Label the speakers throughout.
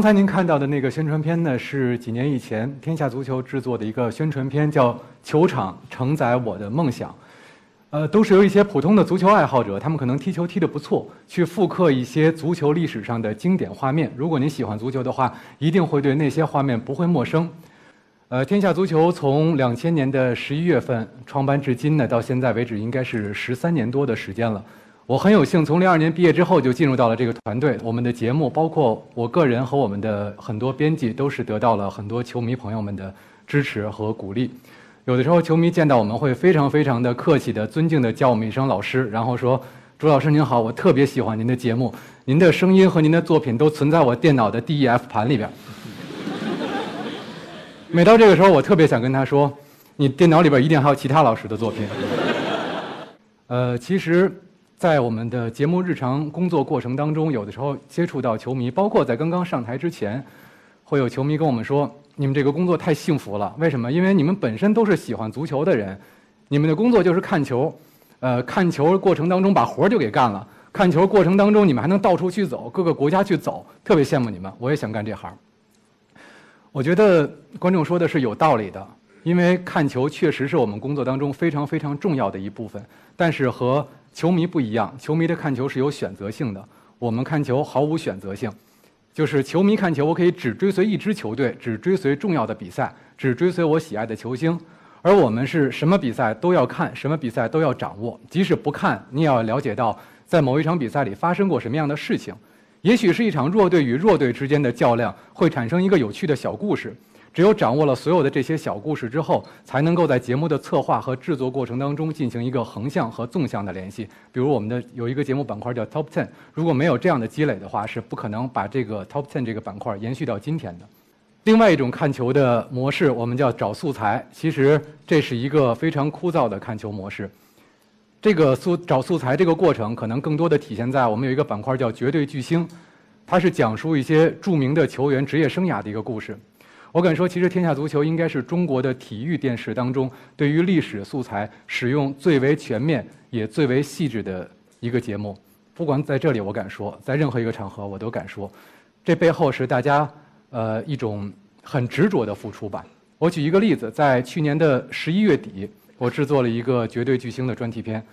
Speaker 1: 刚才您看到的那个宣传片呢，是几年以前天下足球制作的一个宣传片，叫《球场承载我的梦想》。呃，都是由一些普通的足球爱好者，他们可能踢球踢得不错，去复刻一些足球历史上的经典画面。如果您喜欢足球的话，一定会对那些画面不会陌生。呃，天下足球从两千年的十一月份创办至今呢，到现在为止应该是十三年多的时间了。我很有幸从零二年毕业之后就进入到了这个团队。我们的节目，包括我个人和我们的很多编辑，都是得到了很多球迷朋友们的支持和鼓励。有的时候，球迷见到我们会非常非常的客气的、尊敬的叫我们一声老师，然后说：“朱老师您好，我特别喜欢您的节目，您的声音和您的作品都存在我电脑的 DEF 盘里边。”每到这个时候，我特别想跟他说：“你电脑里边一定还有其他老师的作品。”呃，其实。在我们的节目日常工作过程当中，有的时候接触到球迷，包括在刚刚上台之前，会有球迷跟我们说：“你们这个工作太幸福了，为什么？因为你们本身都是喜欢足球的人，你们的工作就是看球，呃，看球过程当中把活儿就给干了。看球过程当中，你们还能到处去走，各个国家去走，特别羡慕你们。我也想干这行。我觉得观众说的是有道理的，因为看球确实是我们工作当中非常非常重要的一部分，但是和球迷不一样，球迷的看球是有选择性的，我们看球毫无选择性。就是球迷看球，我可以只追随一支球队，只追随重要的比赛，只追随我喜爱的球星。而我们是什么比赛都要看，什么比赛都要掌握，即使不看，你也要了解到在某一场比赛里发生过什么样的事情。也许是一场弱队与弱队之间的较量，会产生一个有趣的小故事。只有掌握了所有的这些小故事之后，才能够在节目的策划和制作过程当中进行一个横向和纵向的联系。比如我们的有一个节目板块叫 Top Ten，如果没有这样的积累的话，是不可能把这个 Top Ten 这个板块延续到今天的。另外一种看球的模式，我们叫找素材。其实这是一个非常枯燥的看球模式。这个素找素材这个过程，可能更多的体现在我们有一个板块叫绝对巨星，它是讲述一些著名的球员职业生涯的一个故事。我敢说，其实《天下足球》应该是中国的体育电视当中对于历史素材使用最为全面也最为细致的一个节目。不管在这里，我敢说，在任何一个场合，我都敢说，这背后是大家呃一种很执着的付出吧。我举一个例子，在去年的十一月底，我制作了一个绝对巨星的专题片。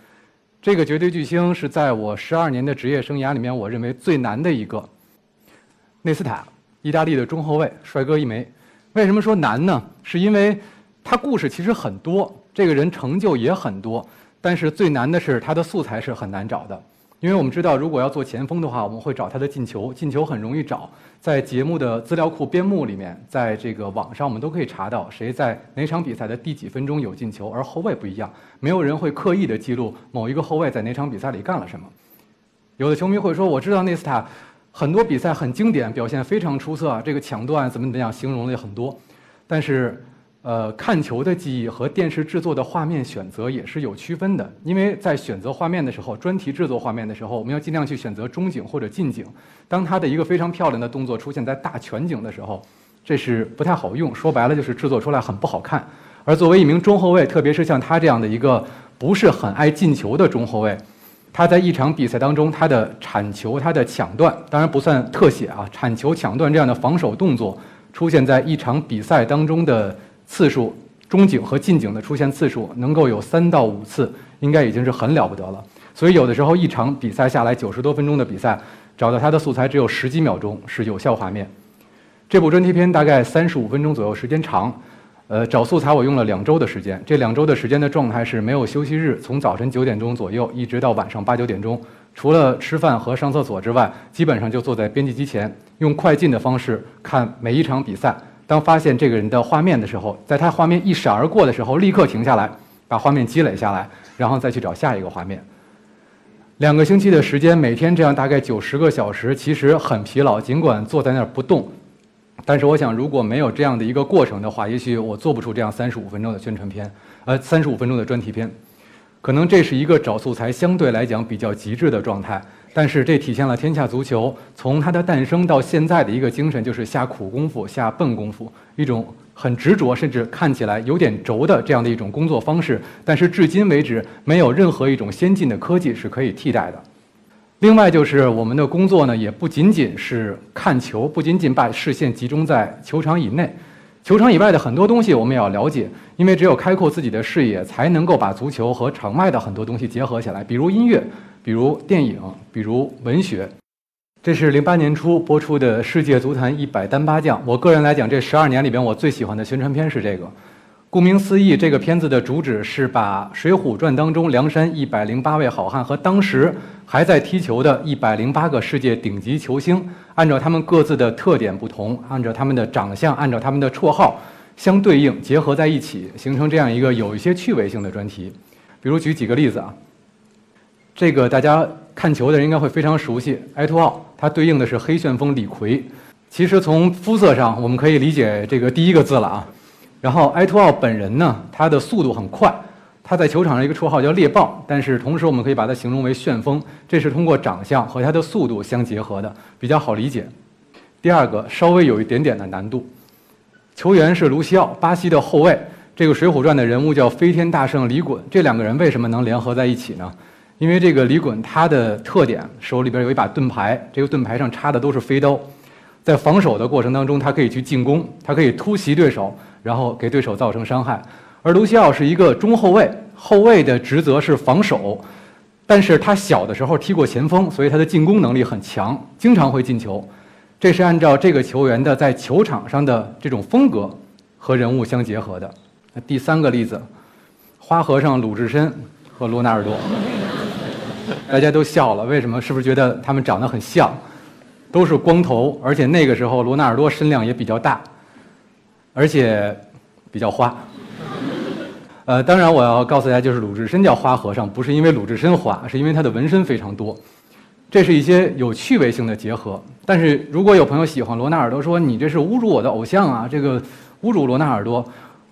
Speaker 1: 这个绝对巨星是在我十二年的职业生涯里面，我认为最难的一个。内斯塔，意大利的中后卫，帅哥一枚。为什么说难呢？是因为他故事其实很多，这个人成就也很多，但是最难的是他的素材是很难找的。因为我们知道，如果要做前锋的话，我们会找他的进球，进球很容易找，在节目的资料库编目里面，在这个网上我们都可以查到谁在哪场比赛的第几分钟有进球。而后卫不一样，没有人会刻意的记录某一个后卫在哪场比赛里干了什么。有的球迷会说：“我知道内斯塔。”很多比赛很经典，表现非常出色啊，这个抢断怎么怎么样，形容了也很多。但是，呃，看球的记忆和电视制作的画面选择也是有区分的。因为在选择画面的时候，专题制作画面的时候，我们要尽量去选择中景或者近景。当他的一个非常漂亮的动作出现在大全景的时候，这是不太好用。说白了就是制作出来很不好看。而作为一名中后卫，特别是像他这样的一个不是很爱进球的中后卫。他在一场比赛当中，他的铲球、他的抢断，当然不算特写啊，铲球、抢断这样的防守动作出现在一场比赛当中的次数，中景和近景的出现次数能够有三到五次，应该已经是很了不得了。所以有的时候一场比赛下来九十多分钟的比赛，找到他的素材只有十几秒钟是有效画面。这部专题片大概三十五分钟左右，时间长。呃，找素材我用了两周的时间。这两周的时间的状态是没有休息日，从早晨九点钟左右一直到晚上八九点钟，除了吃饭和上厕所之外，基本上就坐在编辑机前，用快进的方式看每一场比赛。当发现这个人的画面的时候，在他画面一闪而过的时候，立刻停下来，把画面积累下来，然后再去找下一个画面。两个星期的时间，每天这样大概九十个小时，其实很疲劳。尽管坐在那儿不动。但是我想，如果没有这样的一个过程的话，也许我做不出这样三十五分钟的宣传片，呃，三十五分钟的专题片。可能这是一个找素材相对来讲比较极致的状态，但是这体现了天下足球从它的诞生到现在的一个精神，就是下苦功夫、下笨功夫，一种很执着，甚至看起来有点轴的这样的一种工作方式。但是至今为止，没有任何一种先进的科技是可以替代的。另外就是我们的工作呢，也不仅仅是看球，不仅仅把视线集中在球场以内，球场以外的很多东西我们也要了解，因为只有开阔自己的视野，才能够把足球和场外的很多东西结合起来，比如音乐，比如电影，比如文学。这是零八年初播出的《世界足坛一百单八将》，我个人来讲，这十二年里边我最喜欢的宣传片是这个。顾名思义，这个片子的主旨是把《水浒传》当中梁山一百零八位好汉和当时还在踢球的一百零八个世界顶级球星，按照他们各自的特点不同，按照他们的长相，按照他们的绰号相对应结合在一起，形成这样一个有一些趣味性的专题。比如举几个例子啊，这个大家看球的人应该会非常熟悉，埃托奥，它对应的是黑旋风李逵。其实从肤色上，我们可以理解这个第一个字了啊。然后埃托奥本人呢，他的速度很快，他在球场上一个绰号叫猎豹，但是同时我们可以把它形容为旋风，这是通过长相和他的速度相结合的，比较好理解。第二个稍微有一点点的难度，球员是卢西奥，巴西的后卫。这个《水浒传》的人物叫飞天大圣李衮，这两个人为什么能联合在一起呢？因为这个李衮他的特点，手里边有一把盾牌，这个盾牌上插的都是飞刀，在防守的过程当中，他可以去进攻，他可以突袭对手。然后给对手造成伤害，而卢西奥是一个中后卫，后卫的职责是防守，但是他小的时候踢过前锋，所以他的进攻能力很强，经常会进球。这是按照这个球员的在球场上的这种风格和人物相结合的。第三个例子，花和尚鲁智深和罗纳尔多，大家都笑了，为什么？是不是觉得他们长得很像？都是光头，而且那个时候罗纳尔多身量也比较大。而且比较花，呃，当然我要告诉大家，就是鲁智深叫花和尚，不是因为鲁智深花，是因为他的纹身非常多。这是一些有趣味性的结合。但是如果有朋友喜欢罗纳尔多，说你这是侮辱我的偶像啊，这个侮辱罗纳尔多，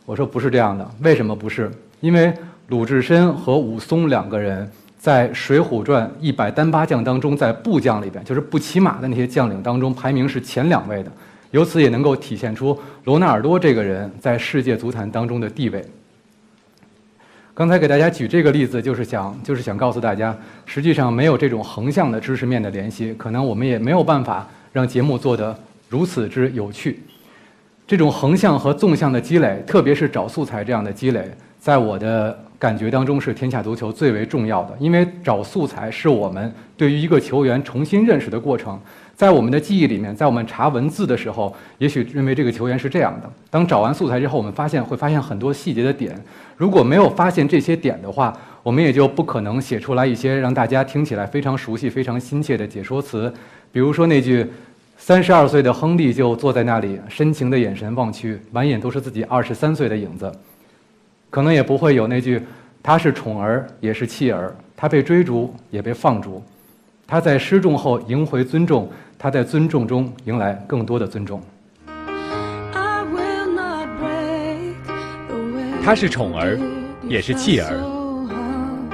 Speaker 1: 我说不是这样的。为什么不是？因为鲁智深和武松两个人在《水浒传》一百单八将当中，在部将里边，就是不骑马的那些将领当中，排名是前两位的。由此也能够体现出罗纳尔多这个人在世界足坛当中的地位。刚才给大家举这个例子，就是想就是想告诉大家，实际上没有这种横向的知识面的联系，可能我们也没有办法让节目做得如此之有趣。这种横向和纵向的积累，特别是找素材这样的积累，在我的感觉当中是天下足球最为重要的，因为找素材是我们对于一个球员重新认识的过程。在我们的记忆里面，在我们查文字的时候，也许认为这个球员是这样的。当找完素材之后，我们发现会发现很多细节的点。如果没有发现这些点的话，我们也就不可能写出来一些让大家听起来非常熟悉、非常亲切的解说词。比如说那句：“三十二岁的亨利就坐在那里，深情的眼神望去，满眼都是自己二十三岁的影子。”可能也不会有那句：“他是宠儿，也是弃儿，他被追逐，也被放逐。他在失重后赢回尊重。”他在尊重中迎来更多的尊重。
Speaker 2: 他是宠儿，也是弃儿。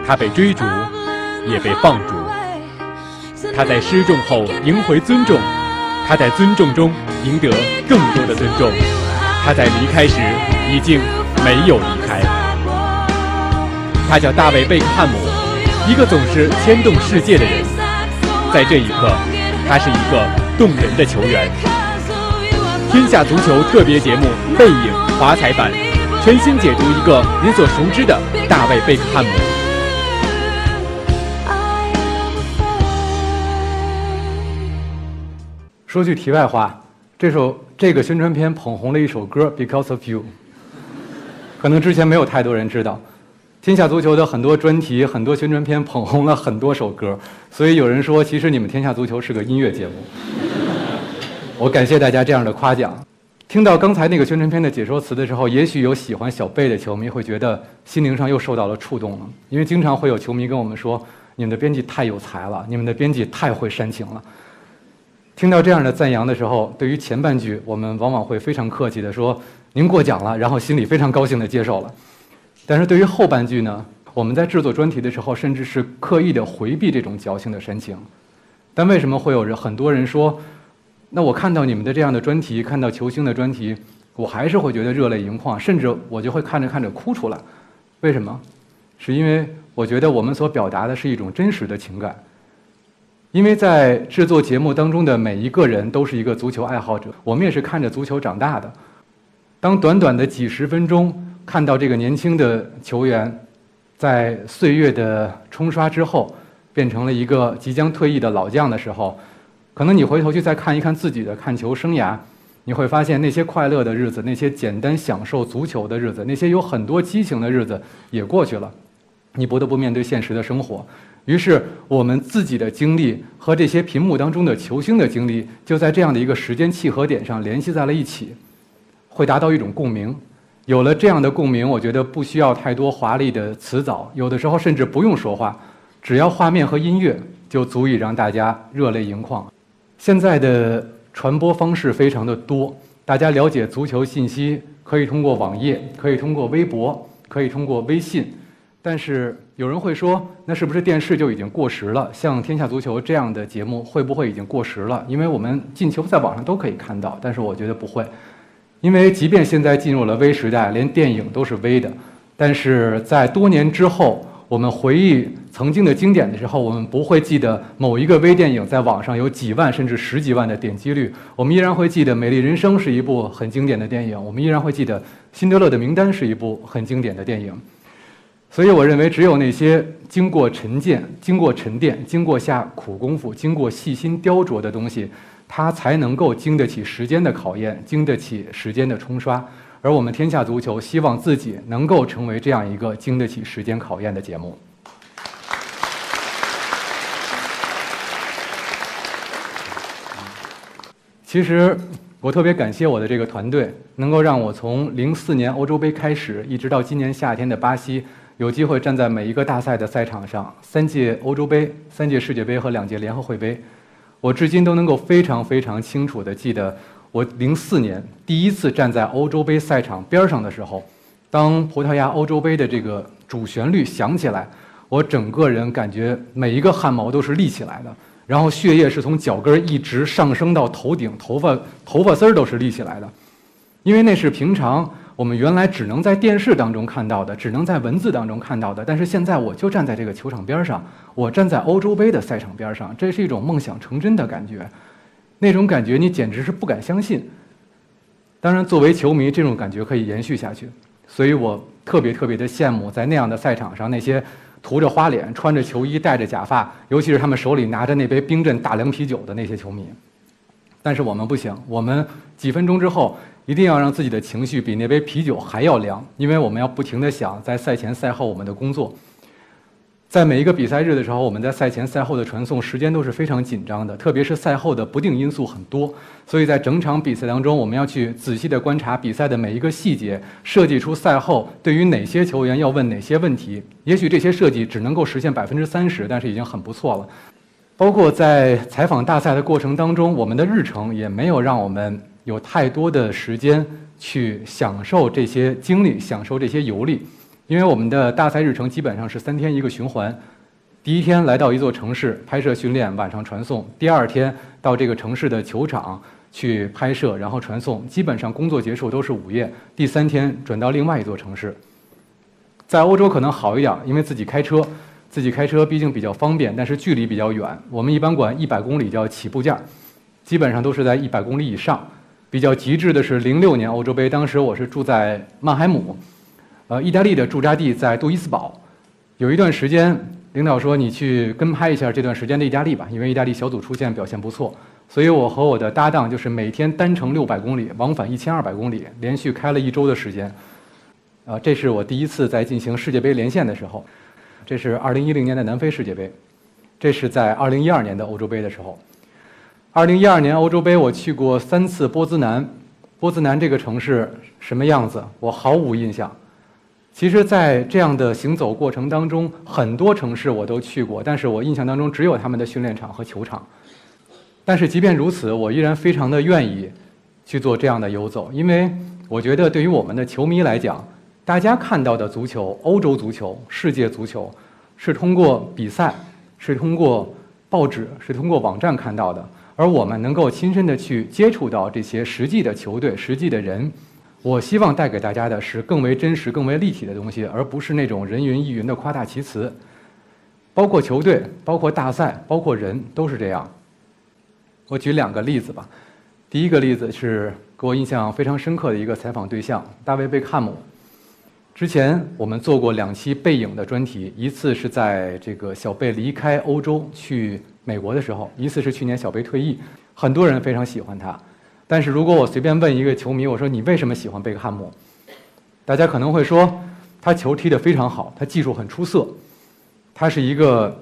Speaker 2: 他被追逐，也被放逐。他在失重后赢回尊重，他在尊重中赢得更多的尊重。他在离开时已经没有离开。他叫大卫·贝克汉姆，一个总是牵动世界的人。在这一刻。他是一个动人的球员。天下足球特别节目《背影》华彩版，全新解读一个你所熟知的大卫·贝克汉姆。
Speaker 1: 说句题外话，这首这个宣传片捧红了一首歌《Because of You》，可能之前没有太多人知道。天下足球的很多专题、很多宣传片捧红了很多首歌，所以有人说，其实你们天下足球是个音乐节目。我感谢大家这样的夸奖。听到刚才那个宣传片的解说词的时候，也许有喜欢小贝的球迷会觉得心灵上又受到了触动了，因为经常会有球迷跟我们说：“你们的编辑太有才了，你们的编辑太会煽情了。”听到这样的赞扬的时候，对于前半句，我们往往会非常客气地说：“您过奖了。”然后心里非常高兴地接受了。但是对于后半句呢，我们在制作专题的时候，甚至是刻意的回避这种矫情的神情。但为什么会有人很多人说，那我看到你们的这样的专题，看到球星的专题，我还是会觉得热泪盈眶，甚至我就会看着看着哭出来。为什么？是因为我觉得我们所表达的是一种真实的情感。因为在制作节目当中的每一个人都是一个足球爱好者，我们也是看着足球长大的。当短短的几十分钟看到这个年轻的球员，在岁月的冲刷之后，变成了一个即将退役的老将的时候，可能你回头去再看一看自己的看球生涯，你会发现那些快乐的日子，那些简单享受足球的日子，那些有很多激情的日子也过去了，你不得不面对现实的生活。于是，我们自己的经历和这些屏幕当中的球星的经历，就在这样的一个时间契合点上联系在了一起，会达到一种共鸣。有了这样的共鸣，我觉得不需要太多华丽的词藻，有的时候甚至不用说话，只要画面和音乐就足以让大家热泪盈眶。现在的传播方式非常的多，大家了解足球信息可以通过网页，可以通过微博，可以通过微信。但是有人会说，那是不是电视就已经过时了？像《天下足球》这样的节目会不会已经过时了？因为我们进球在网上都可以看到，但是我觉得不会，因为即便现在进入了微时代，连电影都是微的，但是在多年之后，我们回忆曾经的经典的时候，我们不会记得某一个微电影在网上有几万甚至十几万的点击率，我们依然会记得《美丽人生》是一部很经典的电影，我们依然会记得《辛德勒的名单》是一部很经典的电影。所以，我认为只有那些经过沉淀、经过沉淀、经过下苦功夫、经过细心雕琢的东西，它才能够经得起时间的考验，经得起时间的冲刷。而我们天下足球希望自己能够成为这样一个经得起时间考验的节目。其实，我特别感谢我的这个团队，能够让我从零四年欧洲杯开始，一直到今年夏天的巴西。有机会站在每一个大赛的赛场上，三届欧洲杯、三届世界杯和两届联合会杯，我至今都能够非常非常清楚地记得，我零四年第一次站在欧洲杯赛场边上的时候，当葡萄牙欧洲杯的这个主旋律响起来，我整个人感觉每一个汗毛都是立起来的，然后血液是从脚跟一直上升到头顶，头发头发丝儿都是立起来的，因为那是平常。我们原来只能在电视当中看到的，只能在文字当中看到的，但是现在我就站在这个球场边上，我站在欧洲杯的赛场边上，这是一种梦想成真的感觉，那种感觉你简直是不敢相信。当然，作为球迷，这种感觉可以延续下去，所以我特别特别的羡慕在那样的赛场上那些涂着花脸、穿着球衣、戴着假发，尤其是他们手里拿着那杯冰镇大凉啤酒的那些球迷。但是我们不行，我们几分钟之后。一定要让自己的情绪比那杯啤酒还要凉，因为我们要不停地想在赛前赛后我们的工作。在每一个比赛日的时候，我们在赛前赛后的传送时间都是非常紧张的，特别是赛后的不定因素很多，所以在整场比赛当中，我们要去仔细地观察比赛的每一个细节，设计出赛后对于哪些球员要问哪些问题。也许这些设计只能够实现百分之三十，但是已经很不错了。包括在采访大赛的过程当中，我们的日程也没有让我们。有太多的时间去享受这些经历，享受这些游历，因为我们的大赛日程基本上是三天一个循环。第一天来到一座城市拍摄训练，晚上传送；第二天到这个城市的球场去拍摄，然后传送。基本上工作结束都是午夜。第三天转到另外一座城市。在欧洲可能好一点，因为自己开车，自己开车毕竟比较方便，但是距离比较远。我们一般管一百公里叫起步价，基本上都是在一百公里以上。比较极致的是零六年欧洲杯，当时我是住在曼海姆，呃，意大利的驻扎地在杜伊斯堡。有一段时间，领导说你去跟拍一下这段时间的意大利吧，因为意大利小组出线表现不错。所以我和我的搭档就是每天单程六百公里，往返一千二百公里，连续开了一周的时间。啊，这是我第一次在进行世界杯连线的时候。这是二零一零年的南非世界杯，这是在二零一二年的欧洲杯的时候。二零一二年欧洲杯，我去过三次波兹南。波兹南这个城市什么样子，我毫无印象。其实，在这样的行走过程当中，很多城市我都去过，但是我印象当中只有他们的训练场和球场。但是即便如此，我依然非常的愿意去做这样的游走，因为我觉得对于我们的球迷来讲，大家看到的足球、欧洲足球、世界足球，是通过比赛，是通过报纸，是通过网站看到的。而我们能够亲身的去接触到这些实际的球队、实际的人，我希望带给大家的是更为真实、更为立体的东西，而不是那种人云亦云的夸大其词。包括球队，包括大赛，包括人，都是这样。我举两个例子吧。第一个例子是给我印象非常深刻的一个采访对象——大卫·贝克汉姆。之前我们做过两期背影的专题，一次是在这个小贝离开欧洲去美国的时候，一次是去年小贝退役。很多人非常喜欢他，但是如果我随便问一个球迷，我说你为什么喜欢贝克汉姆？大家可能会说他球踢得非常好，他技术很出色，他是一个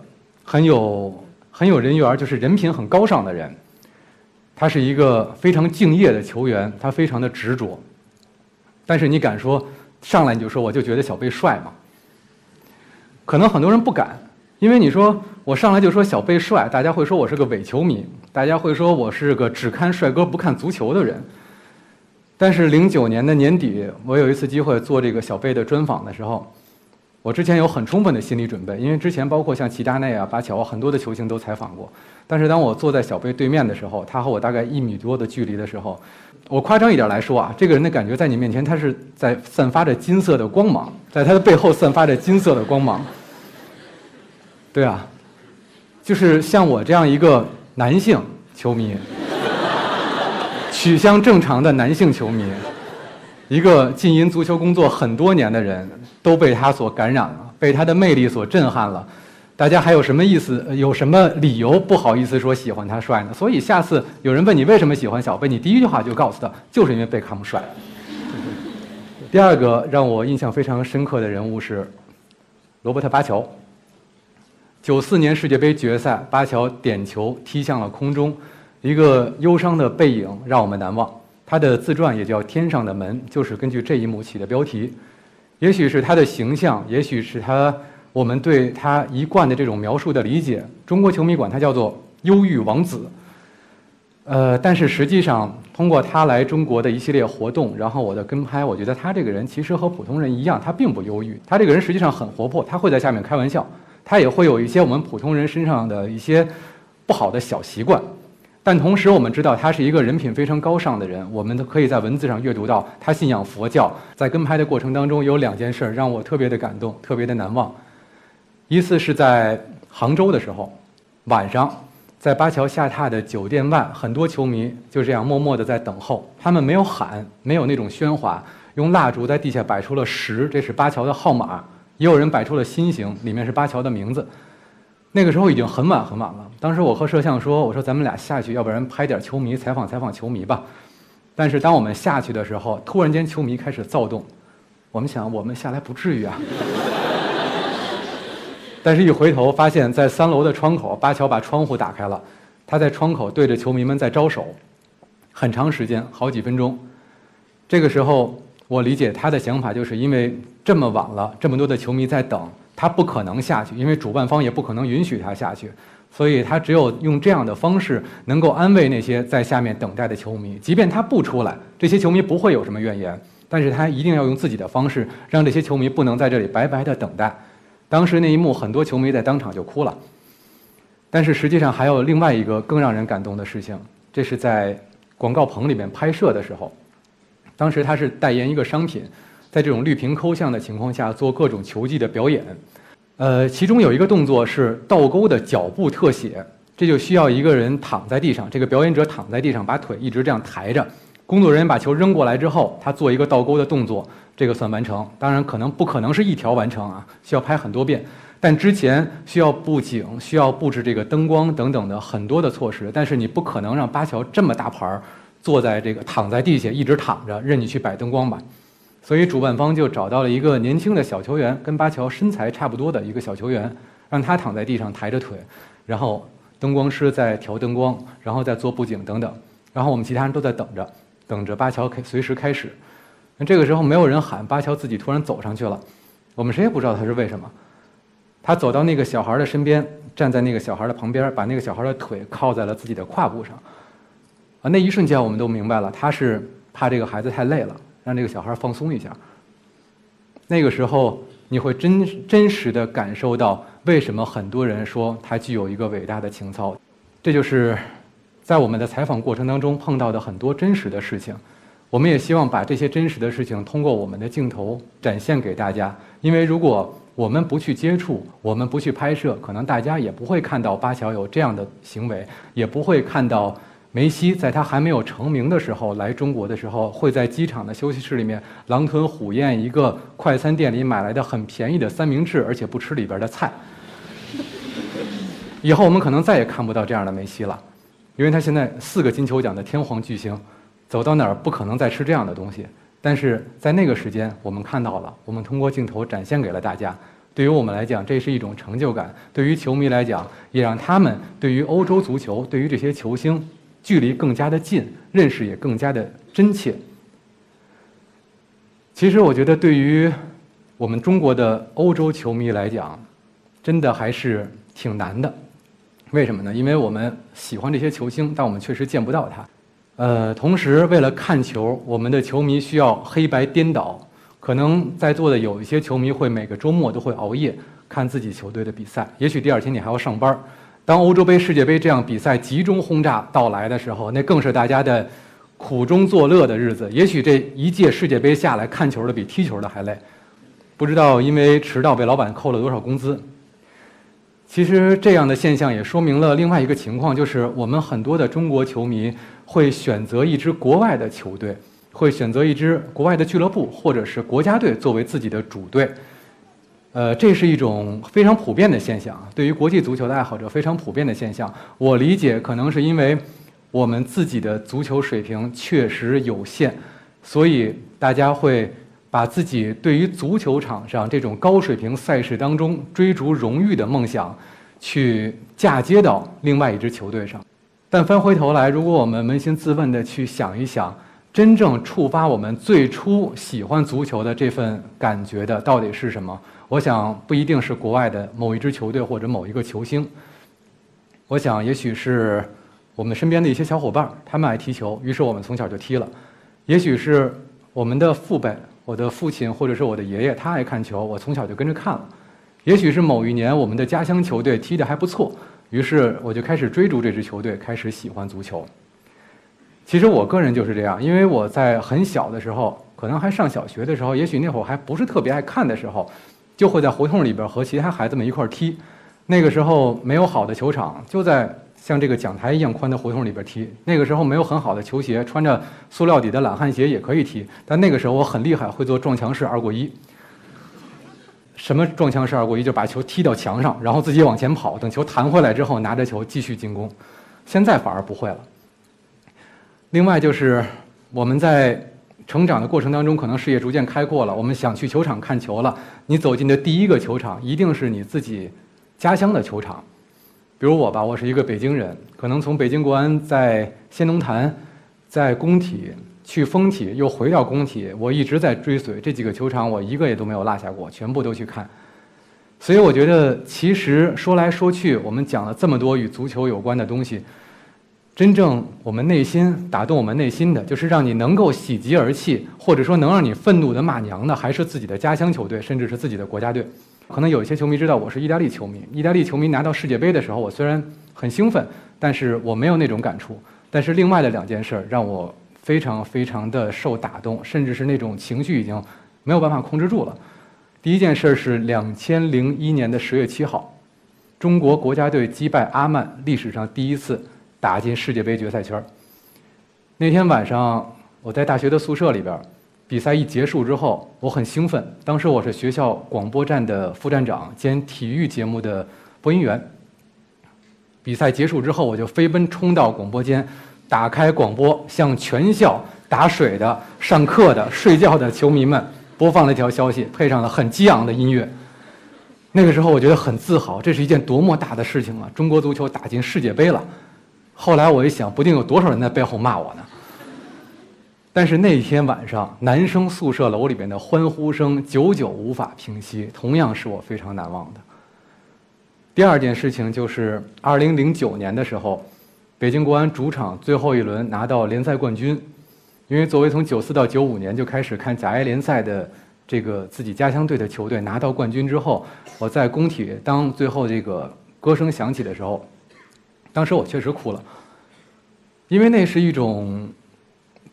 Speaker 1: 很有很有人缘，就是人品很高尚的人。他是一个非常敬业的球员，他非常的执着。但是你敢说上来你就说我就觉得小贝帅嘛？可能很多人不敢，因为你说我上来就说小贝帅，大家会说我是个伪球迷，大家会说我是个只看帅哥不看足球的人。但是零九年的年底，我有一次机会做这个小贝的专访的时候。我之前有很充分的心理准备，因为之前包括像齐达内啊、巴乔啊，很多的球星都采访过。但是当我坐在小贝对面的时候，他和我大概一米多的距离的时候，我夸张一点来说啊，这个人的感觉在你面前，他是在散发着金色的光芒，在他的背后散发着金色的光芒。对啊，就是像我这样一个男性球迷，取向正常的男性球迷。一个浸淫足球工作很多年的人，都被他所感染了，被他的魅力所震撼了。大家还有什么意思？有什么理由不好意思说喜欢他帅呢？所以下次有人问你为什么喜欢小贝，你第一句话就告诉他，就是因为贝克汉姆帅。第二个让我印象非常深刻的人物是罗伯特巴乔。九四年世界杯决赛，巴乔点球踢向了空中，一个忧伤的背影让我们难忘。他的自传也叫《天上的门》，就是根据这一幕起的标题。也许是他的形象，也许是他我们对他一贯的这种描述的理解。中国球迷管他叫做“忧郁王子”。呃，但是实际上，通过他来中国的一系列活动，然后我的跟拍，我觉得他这个人其实和普通人一样，他并不忧郁。他这个人实际上很活泼，他会在下面开玩笑，他也会有一些我们普通人身上的一些不好的小习惯。但同时，我们知道他是一个人品非常高尚的人。我们都可以在文字上阅读到他信仰佛教。在跟拍的过程当中，有两件事让我特别的感动，特别的难忘。一次是在杭州的时候，晚上在巴乔下榻的酒店外，很多球迷就这样默默的在等候。他们没有喊，没有那种喧哗，用蜡烛在地下摆出了十，这是巴乔的号码。也有人摆出了心形，里面是巴乔的名字。那个时候已经很晚很晚了。当时我和摄像说：“我说咱们俩下去，要不然拍点球迷，采访采访球迷吧。”但是当我们下去的时候，突然间球迷开始躁动。我们想，我们下来不至于啊。但是，一回头发现，在三楼的窗口，巴乔把窗户打开了，他在窗口对着球迷们在招手，很长时间，好几分钟。这个时候，我理解他的想法，就是因为这么晚了，这么多的球迷在等。他不可能下去，因为主办方也不可能允许他下去，所以他只有用这样的方式能够安慰那些在下面等待的球迷。即便他不出来，这些球迷不会有什么怨言，但是他一定要用自己的方式让这些球迷不能在这里白白的等待。当时那一幕，很多球迷在当场就哭了。但是实际上还有另外一个更让人感动的事情，这是在广告棚里面拍摄的时候，当时他是代言一个商品。在这种绿屏抠像的情况下做各种球技的表演，呃，其中有一个动作是倒钩的脚步特写，这就需要一个人躺在地上，这个表演者躺在地上，把腿一直这样抬着，工作人员把球扔过来之后，他做一个倒钩的动作，这个算完成。当然，可能不可能是一条完成啊，需要拍很多遍。但之前需要布景，需要布置这个灯光等等的很多的措施，但是你不可能让巴乔这么大牌儿坐在这个躺在地下一直躺着，任你去摆灯光吧。所以主办方就找到了一个年轻的小球员，跟巴乔身材差不多的一个小球员，让他躺在地上抬着腿，然后灯光师在调灯光，然后再做布景等等，然后我们其他人都在等着，等着巴乔开随时开始。那这个时候没有人喊，巴乔自己突然走上去了，我们谁也不知道他是为什么。他走到那个小孩的身边，站在那个小孩的旁边，把那个小孩的腿靠在了自己的胯部上。啊，那一瞬间我们都明白了，他是怕这个孩子太累了。让这个小孩放松一下。那个时候，你会真真实的感受到为什么很多人说他具有一个伟大的情操。这就是在我们的采访过程当中碰到的很多真实的事情。我们也希望把这些真实的事情通过我们的镜头展现给大家。因为如果我们不去接触，我们不去拍摄，可能大家也不会看到巴乔有这样的行为，也不会看到梅西在他还没有成名的时候来中国的时候，会在机场的休息室里面狼吞虎咽一个快餐店里买来的很便宜的三明治，而且不吃里边的菜。以后我们可能再也看不到这样的梅西了，因为他现在四个金球奖的天皇巨星，走到哪儿不可能再吃这样的东西。但是在那个时间，我们看到了，我们通过镜头展现给了大家。对于我们来讲，这是一种成就感；对于球迷来讲，也让他们对于欧洲足球、对于这些球星距离更加的近，认识也更加的真切。其实，我觉得对于我们中国的欧洲球迷来讲，真的还是挺难的。为什么呢？因为我们喜欢这些球星，但我们确实见不到他。呃，同时为了看球，我们的球迷需要黑白颠倒。可能在座的有一些球迷会每个周末都会熬夜看自己球队的比赛，也许第二天你还要上班。当欧洲杯、世界杯这样比赛集中轰炸到来的时候，那更是大家的苦中作乐的日子。也许这一届世界杯下来看球的比踢球的还累，不知道因为迟到被老板扣了多少工资。其实这样的现象也说明了另外一个情况，就是我们很多的中国球迷会选择一支国外的球队，会选择一支国外的俱乐部或者是国家队作为自己的主队。呃，这是一种非常普遍的现象，对于国际足球的爱好者非常普遍的现象。我理解，可能是因为我们自己的足球水平确实有限，所以大家会。把自己对于足球场上这种高水平赛事当中追逐荣誉的梦想，去嫁接到另外一支球队上。但翻回头来，如果我们扪心自问的去想一想，真正触发我们最初喜欢足球的这份感觉的到底是什么？我想不一定是国外的某一支球队或者某一个球星。我想也许是我们身边的一些小伙伴，他们爱踢球，于是我们从小就踢了。也许是我们的父辈。我的父亲或者是我的爷爷，他爱看球，我从小就跟着看了。也许是某一年我们的家乡球队踢得还不错，于是我就开始追逐这支球队，开始喜欢足球。其实我个人就是这样，因为我在很小的时候，可能还上小学的时候，也许那会儿还不是特别爱看的时候，就会在胡同里边和其他孩子们一块踢。那个时候没有好的球场，就在。像这个讲台一样宽的胡同里边踢，那个时候没有很好的球鞋，穿着塑料底的懒汉鞋也可以踢。但那个时候我很厉害，会做撞墙式二过一。什么撞墙式二过一？就把球踢到墙上，然后自己往前跑，等球弹回来之后拿着球继续进攻。现在反而不会了。另外就是我们在成长的过程当中，可能视野逐渐开阔了，我们想去球场看球了。你走进的第一个球场一定是你自己家乡的球场。比如我吧，我是一个北京人，可能从北京国安在先农坛，在工体去丰体，又回到工体，我一直在追随这几个球场，我一个也都没有落下过，全部都去看。所以我觉得，其实说来说去，我们讲了这么多与足球有关的东西，真正我们内心打动我们内心的，就是让你能够喜极而泣，或者说能让你愤怒的骂娘的，还是自己的家乡球队，甚至是自己的国家队。可能有一些球迷知道我是意大利球迷。意大利球迷拿到世界杯的时候，我虽然很兴奋，但是我没有那种感触。但是另外的两件事儿让我非常非常的受打动，甚至是那种情绪已经没有办法控制住了。第一件事是两千零一年的十月七号，中国国家队击败阿曼，历史上第一次打进世界杯决赛圈。那天晚上我在大学的宿舍里边。比赛一结束之后，我很兴奋。当时我是学校广播站的副站长兼体育节目的播音员。比赛结束之后，我就飞奔冲到广播间，打开广播，向全校打水的、上课的、睡觉的球迷们播放了一条消息，配上了很激昂的音乐。那个时候，我觉得很自豪，这是一件多么大的事情啊！中国足球打进世界杯了。后来我一想，不定有多少人在背后骂我呢。但是那天晚上，男生宿舍楼里边的欢呼声久久无法平息，同样是我非常难忘的。第二件事情就是2009年的时候，北京国安主场最后一轮拿到联赛冠军。因为作为从94到95年就开始看甲 A 联赛的这个自己家乡队的球队拿到冠军之后，我在工体当最后这个歌声响起的时候，当时我确实哭了，因为那是一种。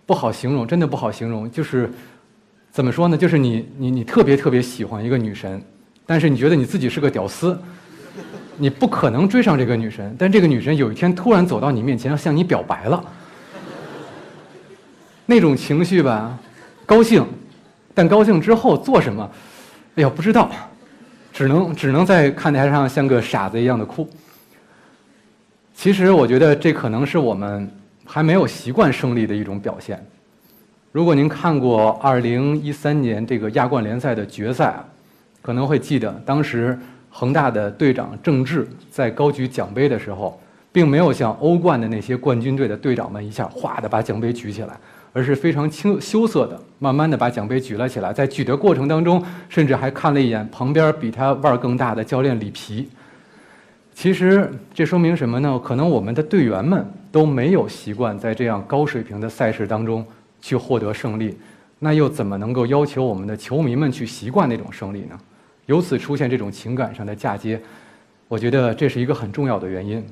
Speaker 1: 不好形容，真的不好形容。就是怎么说呢？就是你你你特别特别喜欢一个女神，但是你觉得你自己是个屌丝，你不可能追上这个女神。但这个女神有一天突然走到你面前，向你表白了，那种情绪吧，高兴，但高兴之后做什么，哎呀，不知道，只能只能在看台上像个傻子一样的哭。其实我觉得这可能是我们还没有习惯胜利的一种表现。如果您看过2013年这个亚冠联赛的决赛，可能会记得当时恒大的队长郑智在高举奖杯的时候，并没有像欧冠的那些冠军队的队长们一下哗的把奖杯举起来，而是非常轻羞涩的，慢慢的把奖杯举了起来。在举的过程当中，甚至还看了一眼旁边比他腕儿更大的教练里皮。其实这说明什么呢？可能我们的队员们都没有习惯在这样高水平的赛事当中去获得胜利，那又怎么能够要求我们的球迷们去习惯那种胜利呢？由此出现这种情感上的嫁接，我觉得这是一个很重要的原因。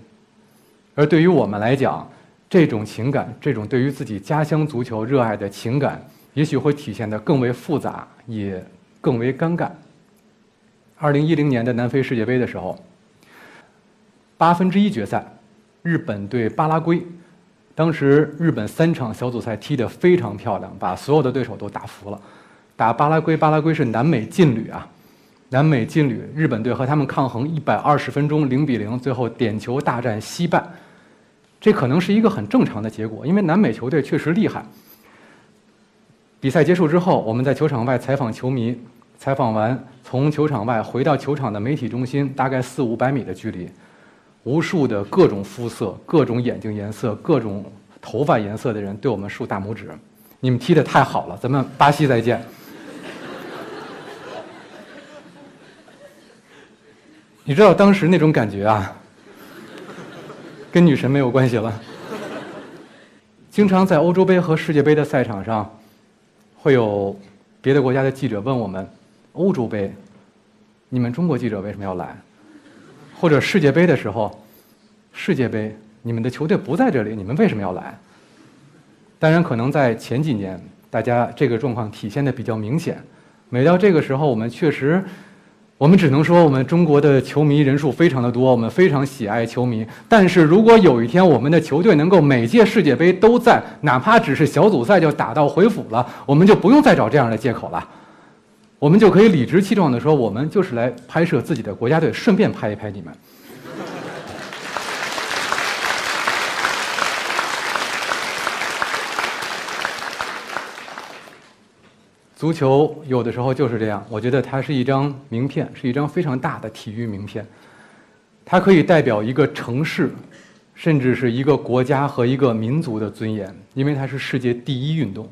Speaker 1: 而对于我们来讲，这种情感，这种对于自己家乡足球热爱的情感，也许会体现得更为复杂，也更为尴尬。二零一零年的南非世界杯的时候。八分之一决赛，日本对巴拉圭，当时日本三场小组赛踢得非常漂亮，把所有的对手都打服了。打巴拉圭，巴拉圭是南美劲旅啊，南美劲旅，日本队和他们抗衡一百二十分钟，零比零，最后点球大战惜败。这可能是一个很正常的结果，因为南美球队确实厉害。比赛结束之后，我们在球场外采访球迷，采访完，从球场外回到球场的媒体中心，大概四五百米的距离。无数的各种肤色、各种眼睛颜色、各种头发颜色的人对我们竖大拇指，你们踢得太好了，咱们巴西再见。你知道当时那种感觉啊，跟女神没有关系了。经常在欧洲杯和世界杯的赛场上，会有别的国家的记者问我们：欧洲杯，你们中国记者为什么要来？或者世界杯的时候，世界杯你们的球队不在这里，你们为什么要来？当然，可能在前几年，大家这个状况体现的比较明显。每到这个时候，我们确实，我们只能说，我们中国的球迷人数非常的多，我们非常喜爱球迷。但是如果有一天我们的球队能够每届世界杯都在，哪怕只是小组赛就打道回府了，我们就不用再找这样的借口了。我们就可以理直气壮地说，我们就是来拍摄自己的国家队，顺便拍一拍你们。足球有的时候就是这样，我觉得它是一张名片，是一张非常大的体育名片，它可以代表一个城市，甚至是一个国家和一个民族的尊严，因为它是世界第一运动。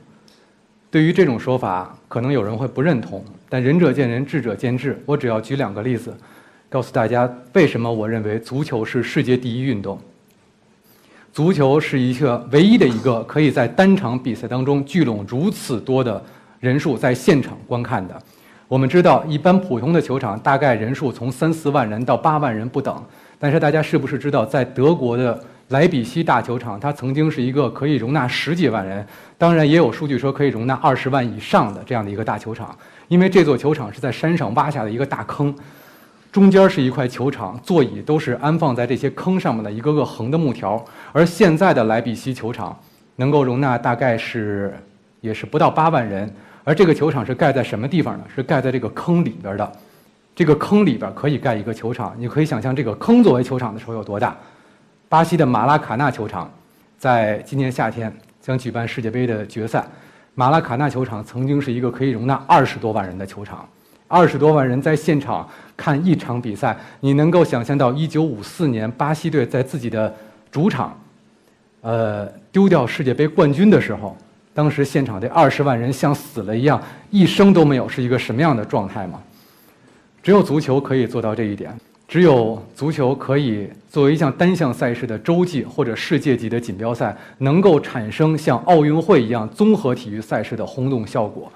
Speaker 1: 对于这种说法，可能有人会不认同，但仁者见仁，智者见智。我只要举两个例子，告诉大家为什么我认为足球是世界第一运动。足球是一个唯一的一个可以在单场比赛当中聚拢如此多的人数在现场观看的。我们知道，一般普通的球场大概人数从三四万人到八万人不等，但是大家是不是知道，在德国的？莱比锡大球场，它曾经是一个可以容纳十几万人，当然也有数据说可以容纳二十万以上的这样的一个大球场。因为这座球场是在山上挖下的一个大坑，中间是一块球场，座椅都是安放在这些坑上面的一个个横的木条。而现在的莱比锡球场能够容纳大概是也是不到八万人，而这个球场是盖在什么地方呢？是盖在这个坑里边的。这个坑里边可以盖一个球场，你可以想象这个坑作为球场的时候有多大。巴西的马拉卡纳球场，在今年夏天将举办世界杯的决赛。马拉卡纳球场曾经是一个可以容纳二十多万人的球场，二十多万人在现场看一场比赛，你能够想象到一九五四年巴西队在自己的主场，呃，丢掉世界杯冠军的时候，当时现场这二十万人像死了一样，一声都没有，是一个什么样的状态吗？只有足球可以做到这一点。只有足球可以作为一项单项赛事的洲际或者世界级的锦标赛，能够产生像奥运会一样综合体育赛事的轰动效果。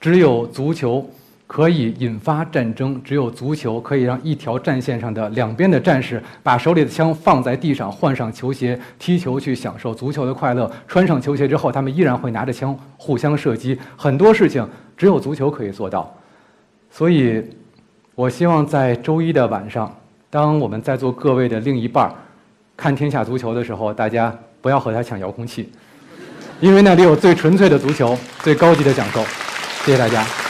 Speaker 1: 只有足球可以引发战争，只有足球可以让一条战线上的两边的战士把手里的枪放在地上，换上球鞋踢球去享受足球的快乐。穿上球鞋之后，他们依然会拿着枪互相射击。很多事情只有足球可以做到，所以。我希望在周一的晚上，当我们在座各位的另一半看天下足球的时候，大家不要和他抢遥控器，因为那里有最纯粹的足球，最高级的享受。谢谢大家。